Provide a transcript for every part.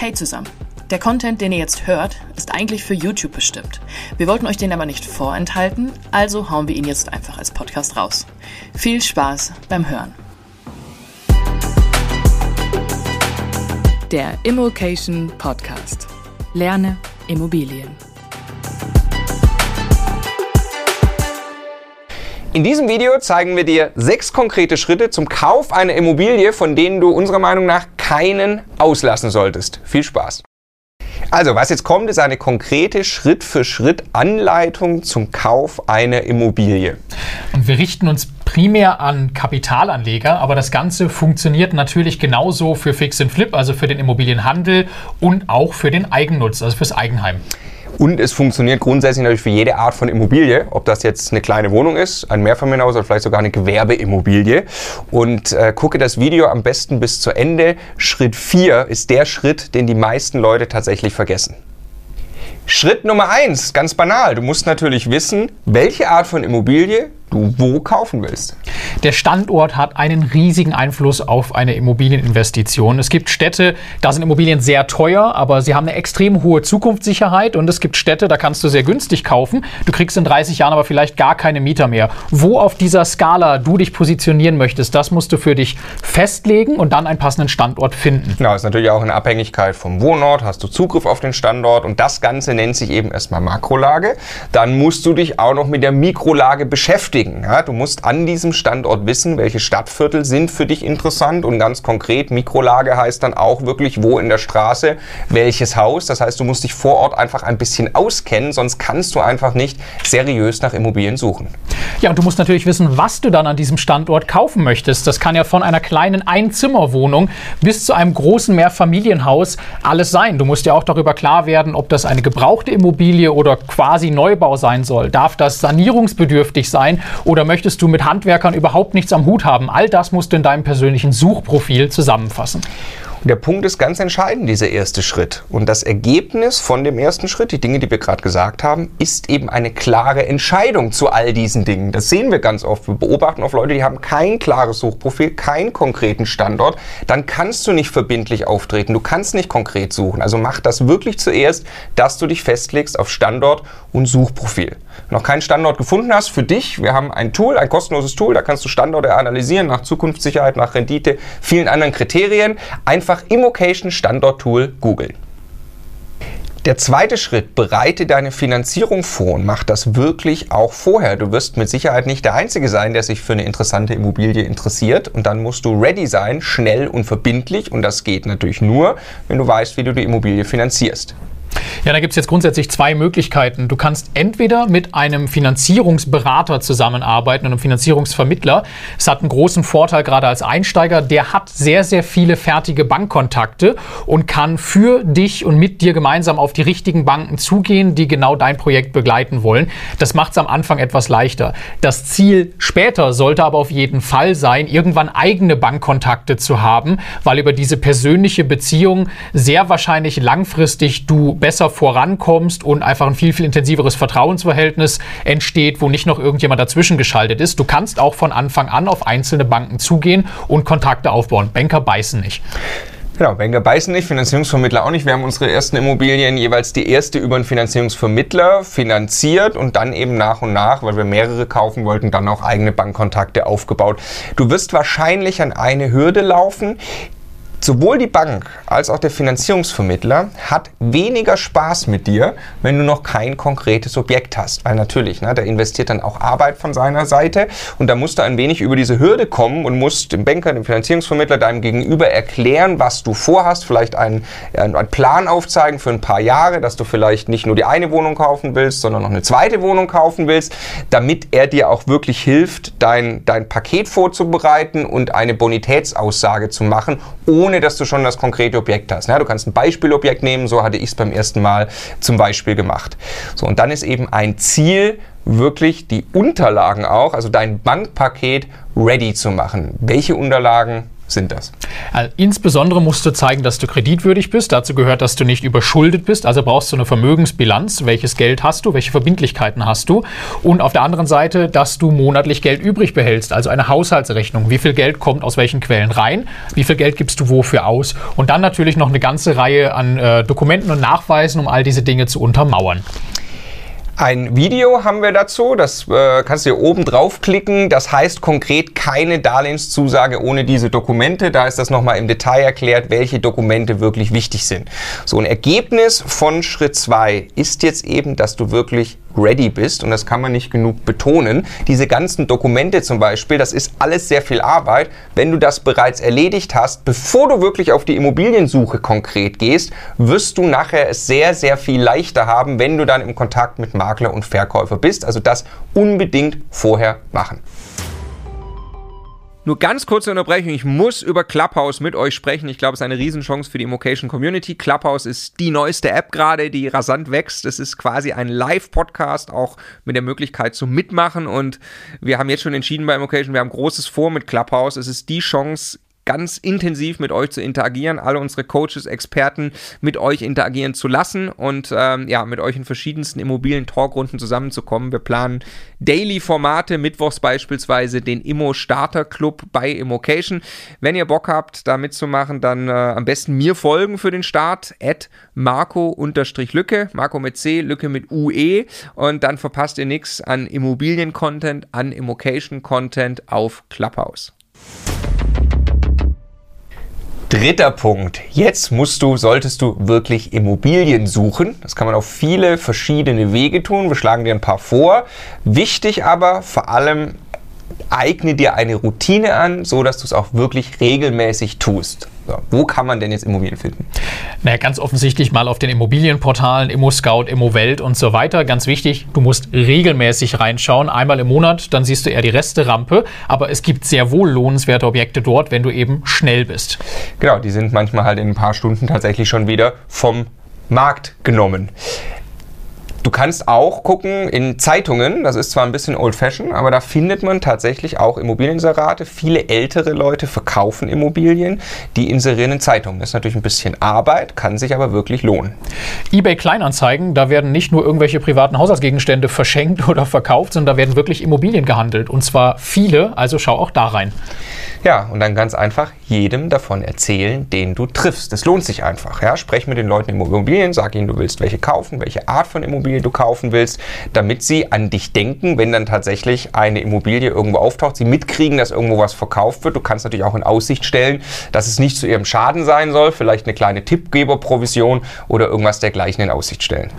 Hey zusammen. Der Content, den ihr jetzt hört, ist eigentlich für YouTube bestimmt. Wir wollten euch den aber nicht vorenthalten, also hauen wir ihn jetzt einfach als Podcast raus. Viel Spaß beim Hören. Der Immokation Podcast. Lerne Immobilien. In diesem Video zeigen wir dir sechs konkrete Schritte zum Kauf einer Immobilie, von denen du unserer Meinung nach keinen auslassen solltest. Viel Spaß! Also, was jetzt kommt, ist eine konkrete Schritt-für-Schritt-Anleitung zum Kauf einer Immobilie. Und wir richten uns primär an Kapitalanleger, aber das Ganze funktioniert natürlich genauso für Fix and Flip, also für den Immobilienhandel und auch für den Eigennutz, also fürs Eigenheim. Und es funktioniert grundsätzlich natürlich für jede Art von Immobilie, ob das jetzt eine kleine Wohnung ist, ein Mehrfamilienhaus oder vielleicht sogar eine Gewerbeimmobilie. Und äh, gucke das Video am besten bis zu Ende. Schritt 4 ist der Schritt, den die meisten Leute tatsächlich vergessen. Schritt Nummer 1, ganz banal. Du musst natürlich wissen, welche Art von Immobilie du wo kaufen willst. Der Standort hat einen riesigen Einfluss auf eine Immobilieninvestition. Es gibt Städte, da sind Immobilien sehr teuer, aber sie haben eine extrem hohe Zukunftssicherheit und es gibt Städte, da kannst du sehr günstig kaufen. Du kriegst in 30 Jahren aber vielleicht gar keine Mieter mehr. Wo auf dieser Skala du dich positionieren möchtest, das musst du für dich festlegen und dann einen passenden Standort finden. Genau, ist natürlich auch in Abhängigkeit vom Wohnort, hast du Zugriff auf den Standort und das Ganze nennt sich eben erstmal Makrolage. Dann musst du dich auch noch mit der Mikrolage beschäftigen beschäftigen. Ja, du musst an diesem Standort wissen, welche Stadtviertel sind für dich interessant und ganz konkret Mikrolage heißt dann auch wirklich, wo in der Straße welches Haus. Das heißt, du musst dich vor Ort einfach ein bisschen auskennen, sonst kannst du einfach nicht seriös nach Immobilien suchen. Ja, und du musst natürlich wissen, was du dann an diesem Standort kaufen möchtest. Das kann ja von einer kleinen Einzimmerwohnung bis zu einem großen Mehrfamilienhaus alles sein. Du musst ja auch darüber klar werden, ob das eine gebrauchte Immobilie oder quasi Neubau sein soll. Darf das sanierungsbedürftig sein oder möchtest du mit Handwerkern überhaupt nichts am Hut haben? All das musst du in deinem persönlichen Suchprofil zusammenfassen. Der Punkt ist ganz entscheidend, dieser erste Schritt. Und das Ergebnis von dem ersten Schritt, die Dinge, die wir gerade gesagt haben, ist eben eine klare Entscheidung zu all diesen Dingen. Das sehen wir ganz oft. Wir beobachten oft Leute, die haben kein klares Suchprofil, keinen konkreten Standort. Dann kannst du nicht verbindlich auftreten. Du kannst nicht konkret suchen. Also mach das wirklich zuerst, dass du dich festlegst auf Standort und Suchprofil. Noch keinen Standort gefunden hast für dich, wir haben ein Tool, ein kostenloses Tool, da kannst du Standorte analysieren nach Zukunftssicherheit, nach Rendite, vielen anderen Kriterien. Einfach Immocation Standort Tool googeln. Der zweite Schritt, bereite deine Finanzierung vor und mach das wirklich auch vorher. Du wirst mit Sicherheit nicht der Einzige sein, der sich für eine interessante Immobilie interessiert. Und dann musst du ready sein, schnell und verbindlich. Und das geht natürlich nur, wenn du weißt, wie du die Immobilie finanzierst. Ja, da gibt es jetzt grundsätzlich zwei Möglichkeiten. Du kannst entweder mit einem Finanzierungsberater zusammenarbeiten einem Finanzierungsvermittler. Es hat einen großen Vorteil gerade als Einsteiger. Der hat sehr, sehr viele fertige Bankkontakte und kann für dich und mit dir gemeinsam auf die richtigen Banken zugehen, die genau dein Projekt begleiten wollen. Das macht es am Anfang etwas leichter. Das Ziel später sollte aber auf jeden Fall sein, irgendwann eigene Bankkontakte zu haben, weil über diese persönliche Beziehung sehr wahrscheinlich langfristig du besser vorankommst und einfach ein viel, viel intensiveres Vertrauensverhältnis entsteht, wo nicht noch irgendjemand dazwischen geschaltet ist. Du kannst auch von Anfang an auf einzelne Banken zugehen und Kontakte aufbauen. Banker beißen nicht. Genau, Banker beißen nicht, Finanzierungsvermittler auch nicht. Wir haben unsere ersten Immobilien jeweils die erste über einen Finanzierungsvermittler finanziert und dann eben nach und nach, weil wir mehrere kaufen wollten, dann auch eigene Bankkontakte aufgebaut. Du wirst wahrscheinlich an eine Hürde laufen, Sowohl die Bank als auch der Finanzierungsvermittler hat weniger Spaß mit dir, wenn du noch kein konkretes Objekt hast. Weil natürlich, ne, der investiert dann auch Arbeit von seiner Seite und da musst du ein wenig über diese Hürde kommen und musst dem Banker, dem Finanzierungsvermittler, deinem Gegenüber erklären, was du vorhast, vielleicht einen, einen Plan aufzeigen für ein paar Jahre, dass du vielleicht nicht nur die eine Wohnung kaufen willst, sondern noch eine zweite Wohnung kaufen willst, damit er dir auch wirklich hilft, dein, dein Paket vorzubereiten und eine Bonitätsaussage zu machen, ohne ohne dass du schon das konkrete Objekt hast. Ja, du kannst ein Beispielobjekt nehmen, so hatte ich es beim ersten Mal zum Beispiel gemacht. So, und dann ist eben ein Ziel, wirklich die Unterlagen auch, also dein Bankpaket ready zu machen. Welche Unterlagen sind das? Also insbesondere musst du zeigen, dass du kreditwürdig bist. Dazu gehört, dass du nicht überschuldet bist. Also brauchst du eine Vermögensbilanz. Welches Geld hast du? Welche Verbindlichkeiten hast du? Und auf der anderen Seite, dass du monatlich Geld übrig behältst. Also eine Haushaltsrechnung. Wie viel Geld kommt aus welchen Quellen rein? Wie viel Geld gibst du wofür aus? Und dann natürlich noch eine ganze Reihe an äh, Dokumenten und Nachweisen, um all diese Dinge zu untermauern. Ein Video haben wir dazu, das äh, kannst du hier oben draufklicken. Das heißt konkret keine Darlehenszusage ohne diese Dokumente. Da ist das nochmal im Detail erklärt, welche Dokumente wirklich wichtig sind. So ein Ergebnis von Schritt 2 ist jetzt eben, dass du wirklich ready bist und das kann man nicht genug betonen. Diese ganzen Dokumente zum Beispiel, das ist alles sehr viel Arbeit. Wenn du das bereits erledigt hast, bevor du wirklich auf die Immobiliensuche konkret gehst, wirst du nachher es sehr, sehr viel leichter haben, wenn du dann im Kontakt mit Makler und Verkäufer bist. Also das unbedingt vorher machen. Nur ganz kurze Unterbrechung. Ich muss über Clubhouse mit euch sprechen. Ich glaube, es ist eine Riesenchance für die Immocation Community. Clubhouse ist die neueste App gerade, die rasant wächst. Es ist quasi ein Live-Podcast, auch mit der Möglichkeit zu mitmachen. Und wir haben jetzt schon entschieden bei Immocation, wir haben großes vor mit Clubhouse. Es ist die Chance, ganz intensiv mit euch zu interagieren, alle unsere Coaches, Experten mit euch interagieren zu lassen und ähm, ja, mit euch in verschiedensten Immobilien-Talkrunden zusammenzukommen. Wir planen Daily-Formate, mittwochs beispielsweise den Immo Starter Club bei Immocation. Wenn ihr Bock habt, da mitzumachen, dann äh, am besten mir folgen für den Start, at Marco-Lücke, Marco mit C, Lücke mit UE und dann verpasst ihr nichts an Immobilien-Content, an Immocation-Content auf Clubhouse. Dritter Punkt. Jetzt musst du, solltest du wirklich Immobilien suchen. Das kann man auf viele verschiedene Wege tun. Wir schlagen dir ein paar vor. Wichtig aber vor allem eigne dir eine Routine an, so dass du es auch wirklich regelmäßig tust. So, wo kann man denn jetzt Immobilien finden? Naja, ganz offensichtlich mal auf den Immobilienportalen, ImmoScout, ImmoWelt und so weiter. Ganz wichtig, du musst regelmäßig reinschauen. Einmal im Monat, dann siehst du eher die Resterampe. Aber es gibt sehr wohl lohnenswerte Objekte dort, wenn du eben schnell bist. Genau, die sind manchmal halt in ein paar Stunden tatsächlich schon wieder vom Markt genommen. Du kannst auch gucken in Zeitungen, das ist zwar ein bisschen old-fashioned, aber da findet man tatsächlich auch Immobilienserate. Viele ältere Leute verkaufen Immobilien, die inserieren in Zeitungen. Das ist natürlich ein bisschen Arbeit, kann sich aber wirklich lohnen. eBay Kleinanzeigen, da werden nicht nur irgendwelche privaten Haushaltsgegenstände verschenkt oder verkauft, sondern da werden wirklich Immobilien gehandelt. Und zwar viele, also schau auch da rein. Ja, und dann ganz einfach jedem davon erzählen, den du triffst. Das lohnt sich einfach. Ja? Sprech mit den Leuten Immobilien, sag ihnen, du willst welche kaufen, welche Art von Immobilie du kaufen willst, damit sie an dich denken, wenn dann tatsächlich eine Immobilie irgendwo auftaucht, sie mitkriegen, dass irgendwo was verkauft wird. Du kannst natürlich auch in Aussicht stellen, dass es nicht zu ihrem Schaden sein soll, vielleicht eine kleine Tippgeberprovision oder irgendwas dergleichen in Aussicht stellen.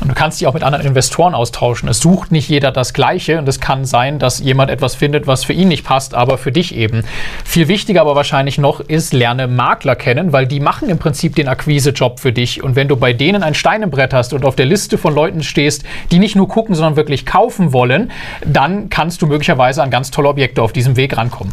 Und du kannst dich auch mit anderen Investoren austauschen. Es sucht nicht jeder das Gleiche und es kann sein, dass jemand etwas findet, was für ihn nicht passt, aber für dich eben. Viel wichtiger aber wahrscheinlich noch ist, lerne Makler kennen, weil die machen im Prinzip den Akquisejob für dich. Und wenn du bei denen ein Stein im Brett hast und auf der Liste von Leuten stehst, die nicht nur gucken, sondern wirklich kaufen wollen, dann kannst du möglicherweise an ganz tolle Objekte auf diesem Weg rankommen.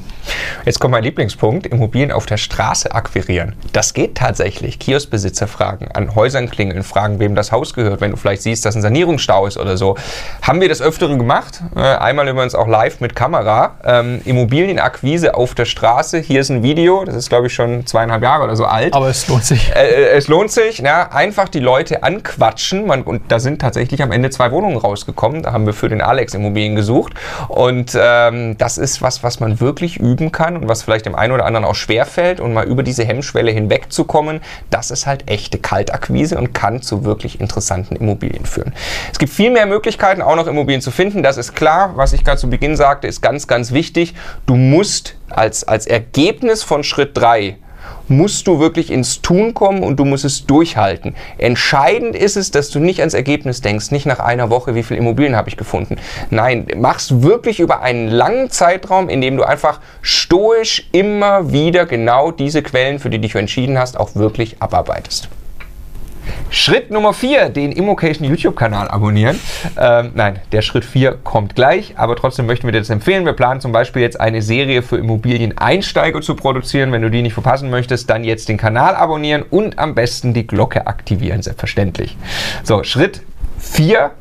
Jetzt kommt mein Lieblingspunkt, Immobilien auf der Straße akquirieren. Das geht tatsächlich. Kioskbesitzer fragen, an Häusern klingeln, fragen, wem das Haus gehört, wenn du vielleicht siehst, dass ein Sanierungsstau ist oder so. Haben wir das Öfteren gemacht, äh, einmal übrigens auch live mit Kamera. Ähm, Immobilienakquise auf der Straße, hier ist ein Video, das ist glaube ich schon zweieinhalb Jahre oder so alt. Aber es lohnt sich. Äh, äh es lohnt sich, ja, einfach die Leute anquatschen Man, und da sind tatsächlich am Ende zwei Wohnungen rausgekommen. Da haben wir für den Alex Immobilien gesucht und ähm, das ist was, was man wirklich üben kann und was vielleicht dem einen oder anderen auch schwerfällt und mal über diese Hemmschwelle hinwegzukommen, das ist halt echte Kaltakquise und kann zu wirklich interessanten Immobilien führen. Es gibt viel mehr Möglichkeiten, auch noch Immobilien zu finden. Das ist klar. Was ich gerade zu Beginn sagte, ist ganz, ganz wichtig. Du musst als, als Ergebnis von Schritt 3 musst du wirklich ins Tun kommen und du musst es durchhalten. Entscheidend ist es, dass du nicht ans Ergebnis denkst, nicht nach einer Woche, wie viele Immobilien habe ich gefunden. Nein, machst wirklich über einen langen Zeitraum, in dem du einfach stoisch immer wieder genau diese Quellen, für die du dich entschieden hast, auch wirklich abarbeitest. Schritt Nummer 4, den Immocation YouTube-Kanal abonnieren. Ähm, nein, der Schritt 4 kommt gleich, aber trotzdem möchten wir dir das empfehlen. Wir planen zum Beispiel jetzt eine Serie für Immobilieneinsteiger zu produzieren. Wenn du die nicht verpassen möchtest, dann jetzt den Kanal abonnieren und am besten die Glocke aktivieren, selbstverständlich. So, Schritt 4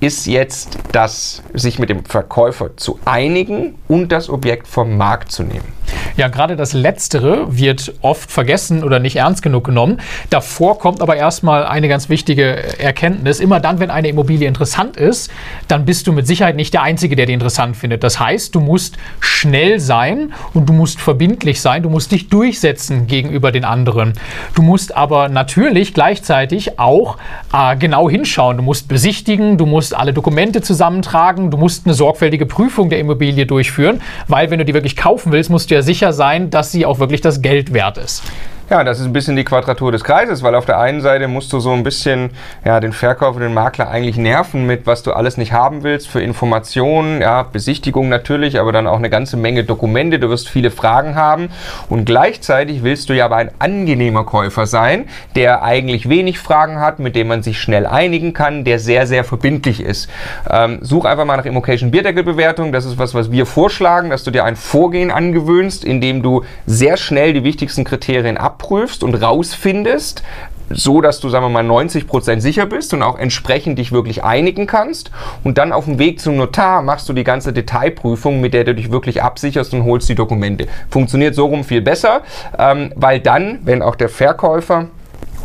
ist jetzt das, sich mit dem Verkäufer zu einigen und das Objekt vom Markt zu nehmen. Ja, gerade das Letztere wird oft vergessen oder nicht ernst genug genommen. Davor kommt aber erstmal eine ganz wichtige Erkenntnis. Immer dann, wenn eine Immobilie interessant ist, dann bist du mit Sicherheit nicht der Einzige, der die interessant findet. Das heißt, du musst schnell sein und du musst verbindlich sein. Du musst dich durchsetzen gegenüber den anderen. Du musst aber natürlich gleichzeitig auch äh, genau hinschauen. Du musst besichtigen, du musst alle Dokumente zusammentragen, du musst eine sorgfältige Prüfung der Immobilie durchführen, weil wenn du die wirklich kaufen willst, musst du ja sicher sein, dass sie auch wirklich das Geld wert ist. Ja, das ist ein bisschen die Quadratur des Kreises, weil auf der einen Seite musst du so ein bisschen ja, den Verkäufer, den Makler eigentlich nerven mit, was du alles nicht haben willst, für Informationen, ja, Besichtigung natürlich, aber dann auch eine ganze Menge Dokumente. Du wirst viele Fragen haben und gleichzeitig willst du ja aber ein angenehmer Käufer sein, der eigentlich wenig Fragen hat, mit dem man sich schnell einigen kann, der sehr, sehr verbindlich ist. Ähm, such einfach mal nach Immocation Bierdeckelbewertung. Das ist was, was wir vorschlagen, dass du dir ein Vorgehen angewöhnst, in dem du sehr schnell die wichtigsten Kriterien ab abprüfst und rausfindest, so dass du, sagen wir mal, 90 Prozent sicher bist und auch entsprechend dich wirklich einigen kannst. Und dann auf dem Weg zum Notar machst du die ganze Detailprüfung, mit der du dich wirklich absicherst und holst die Dokumente. Funktioniert so rum viel besser, ähm, weil dann, wenn auch der Verkäufer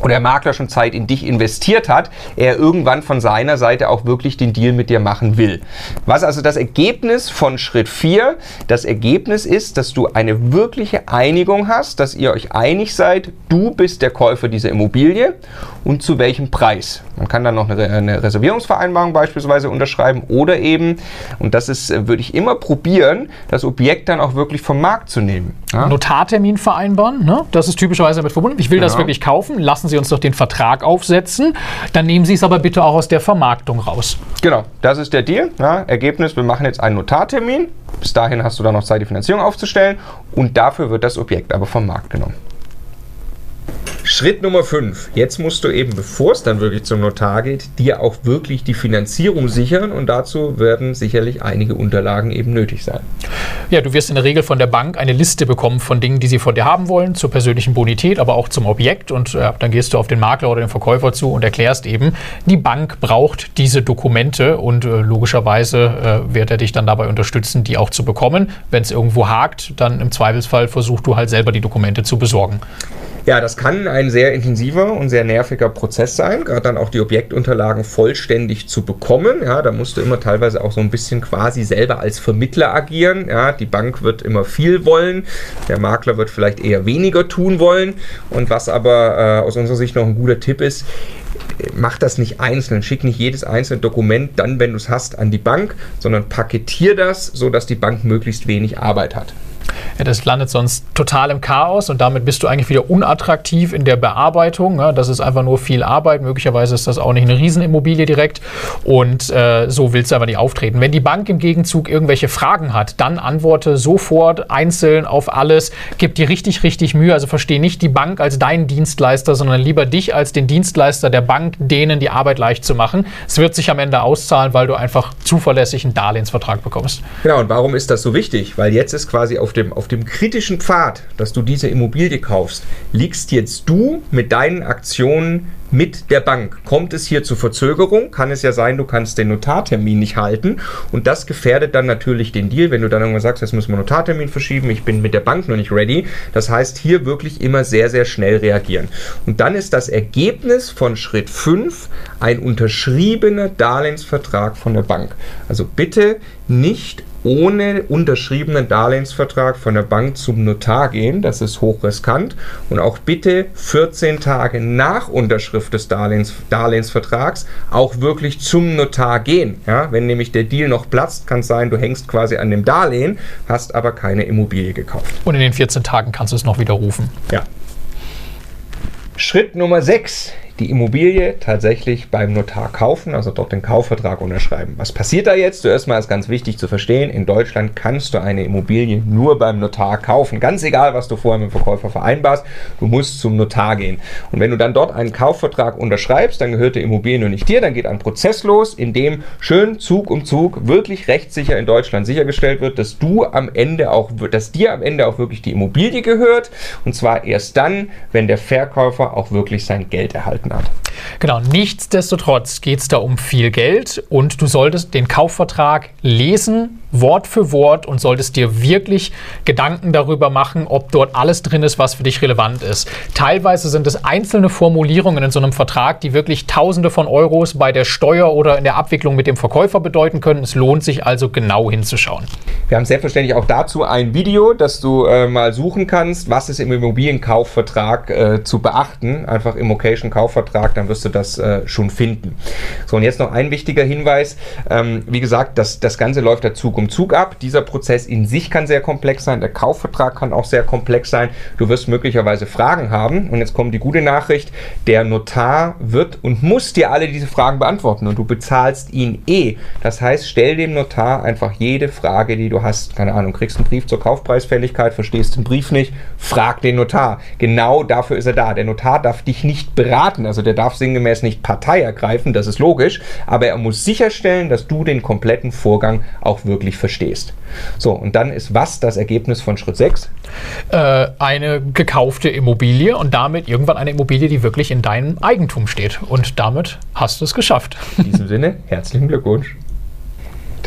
oder der Makler schon Zeit in dich investiert hat, er irgendwann von seiner Seite auch wirklich den Deal mit dir machen will. Was also das Ergebnis von Schritt 4? Das Ergebnis ist, dass du eine wirkliche Einigung hast, dass ihr euch einig seid, du bist der Käufer dieser Immobilie und zu welchem Preis. Man kann dann noch eine, eine Reservierungsvereinbarung beispielsweise unterschreiben oder eben, und das ist, äh, würde ich immer probieren, das Objekt dann auch wirklich vom Markt zu nehmen. Ja? Notartermin vereinbaren, ne? das ist typischerweise damit verbunden. Ich will genau. das wirklich kaufen, lassen Sie uns doch den Vertrag aufsetzen, dann nehmen Sie es aber bitte auch aus der Vermarktung raus. Genau, das ist der Deal. Ja? Ergebnis, wir machen jetzt einen Notartermin. Bis dahin hast du dann noch Zeit, die Finanzierung aufzustellen und dafür wird das Objekt aber vom Markt genommen. Schritt Nummer 5. Jetzt musst du eben, bevor es dann wirklich zum Notar geht, dir auch wirklich die Finanzierung sichern und dazu werden sicherlich einige Unterlagen eben nötig sein. Ja, du wirst in der Regel von der Bank eine Liste bekommen von Dingen, die sie von dir haben wollen, zur persönlichen Bonität, aber auch zum Objekt und äh, dann gehst du auf den Makler oder den Verkäufer zu und erklärst eben, die Bank braucht diese Dokumente und äh, logischerweise äh, wird er dich dann dabei unterstützen, die auch zu bekommen. Wenn es irgendwo hakt, dann im Zweifelsfall versuch du halt selber die Dokumente zu besorgen. Ja, das kann ein sehr intensiver und sehr nerviger Prozess sein, gerade dann auch die Objektunterlagen vollständig zu bekommen. Ja, da musst du immer teilweise auch so ein bisschen quasi selber als Vermittler agieren. Ja, die Bank wird immer viel wollen, der Makler wird vielleicht eher weniger tun wollen. Und was aber äh, aus unserer Sicht noch ein guter Tipp ist, mach das nicht einzeln, schick nicht jedes einzelne Dokument dann, wenn du es hast, an die Bank, sondern paketier das, sodass die Bank möglichst wenig Arbeit hat. Das landet sonst total im Chaos und damit bist du eigentlich wieder unattraktiv in der Bearbeitung. Ja, das ist einfach nur viel Arbeit. Möglicherweise ist das auch nicht eine Riesenimmobilie direkt und äh, so willst du aber nicht auftreten. Wenn die Bank im Gegenzug irgendwelche Fragen hat, dann antworte sofort einzeln auf alles. Gib dir richtig, richtig Mühe. Also verstehe nicht die Bank als deinen Dienstleister, sondern lieber dich als den Dienstleister der Bank, denen die Arbeit leicht zu machen. Es wird sich am Ende auszahlen, weil du einfach zuverlässig einen Darlehensvertrag bekommst. Genau, und warum ist das so wichtig? Weil jetzt ist quasi auf dem, auf dem kritischen Pfad, dass du diese Immobilie kaufst, liegst jetzt du mit deinen Aktionen mit der Bank. Kommt es hier zu Verzögerung, kann es ja sein, du kannst den Notartermin nicht halten und das gefährdet dann natürlich den Deal, wenn du dann irgendwann sagst, jetzt müssen wir Notartermin verschieben, ich bin mit der Bank noch nicht ready. Das heißt, hier wirklich immer sehr, sehr schnell reagieren. Und dann ist das Ergebnis von Schritt 5 ein unterschriebener Darlehensvertrag von der Bank. Also bitte nicht ohne unterschriebenen Darlehensvertrag von der Bank zum Notar gehen. Das ist hochriskant. Und auch bitte 14 Tage nach Unterschrift des Darlehens, Darlehensvertrags auch wirklich zum Notar gehen. Ja, wenn nämlich der Deal noch platzt, kann es sein, du hängst quasi an dem Darlehen, hast aber keine Immobilie gekauft. Und in den 14 Tagen kannst du es noch widerrufen. Ja. Schritt Nummer 6 die Immobilie tatsächlich beim Notar kaufen, also dort den Kaufvertrag unterschreiben. Was passiert da jetzt? Zuerst mal ist ganz wichtig zu verstehen, in Deutschland kannst du eine Immobilie nur beim Notar kaufen. Ganz egal, was du vorher mit dem Verkäufer vereinbarst, du musst zum Notar gehen. Und wenn du dann dort einen Kaufvertrag unterschreibst, dann gehört die Immobilie nur nicht dir, dann geht ein Prozess los, in dem schön Zug um Zug wirklich rechtssicher in Deutschland sichergestellt wird, dass du am Ende auch, dass dir am Ende auch wirklich die Immobilie gehört. Und zwar erst dann, wenn der Verkäufer auch wirklich sein Geld erhalten Datenart. Genau, nichtsdestotrotz geht es da um viel Geld und du solltest den Kaufvertrag lesen, Wort für Wort und solltest dir wirklich Gedanken darüber machen, ob dort alles drin ist, was für dich relevant ist. Teilweise sind es einzelne Formulierungen in so einem Vertrag, die wirklich Tausende von Euros bei der Steuer oder in der Abwicklung mit dem Verkäufer bedeuten können. Es lohnt sich also genau hinzuschauen. Wir haben selbstverständlich auch dazu ein Video, das du äh, mal suchen kannst, was ist im Immobilienkaufvertrag äh, zu beachten. Einfach Immocation Kaufvertrag, dann wirst du das äh, schon finden. So, und jetzt noch ein wichtiger Hinweis. Ähm, wie gesagt, das, das Ganze läuft der Zug um Zug ab. Dieser Prozess in sich kann sehr komplex sein. Der Kaufvertrag kann auch sehr komplex sein. Du wirst möglicherweise Fragen haben. Und jetzt kommt die gute Nachricht. Der Notar wird und muss dir alle diese Fragen beantworten. Und du bezahlst ihn eh. Das heißt, stell dem Notar einfach jede Frage, die du hast. Keine Ahnung, kriegst einen Brief zur Kaufpreisfälligkeit, verstehst den Brief nicht, frag den Notar. Genau dafür ist er da. Der Notar darf dich nicht beraten. Also der darf sinngemäß nicht Partei ergreifen, das ist logisch. Aber er muss sicherstellen, dass du den kompletten Vorgang auch wirklich verstehst. So, und dann ist was das Ergebnis von Schritt 6? Äh, eine gekaufte Immobilie und damit irgendwann eine Immobilie, die wirklich in deinem Eigentum steht. Und damit hast du es geschafft. In diesem Sinne, herzlichen Glückwunsch.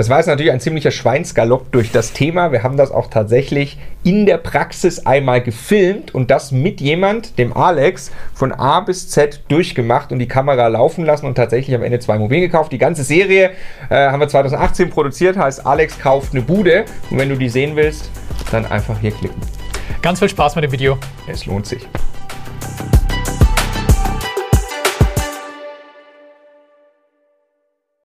Das war jetzt natürlich ein ziemlicher Schweinsgalopp durch das Thema. Wir haben das auch tatsächlich in der Praxis einmal gefilmt und das mit jemand, dem Alex, von A bis Z durchgemacht und die Kamera laufen lassen und tatsächlich am Ende zwei Immobilien gekauft. Die ganze Serie äh, haben wir 2018 produziert, heißt Alex kauft eine Bude. Und wenn du die sehen willst, dann einfach hier klicken. Ganz viel Spaß mit dem Video. Es lohnt sich.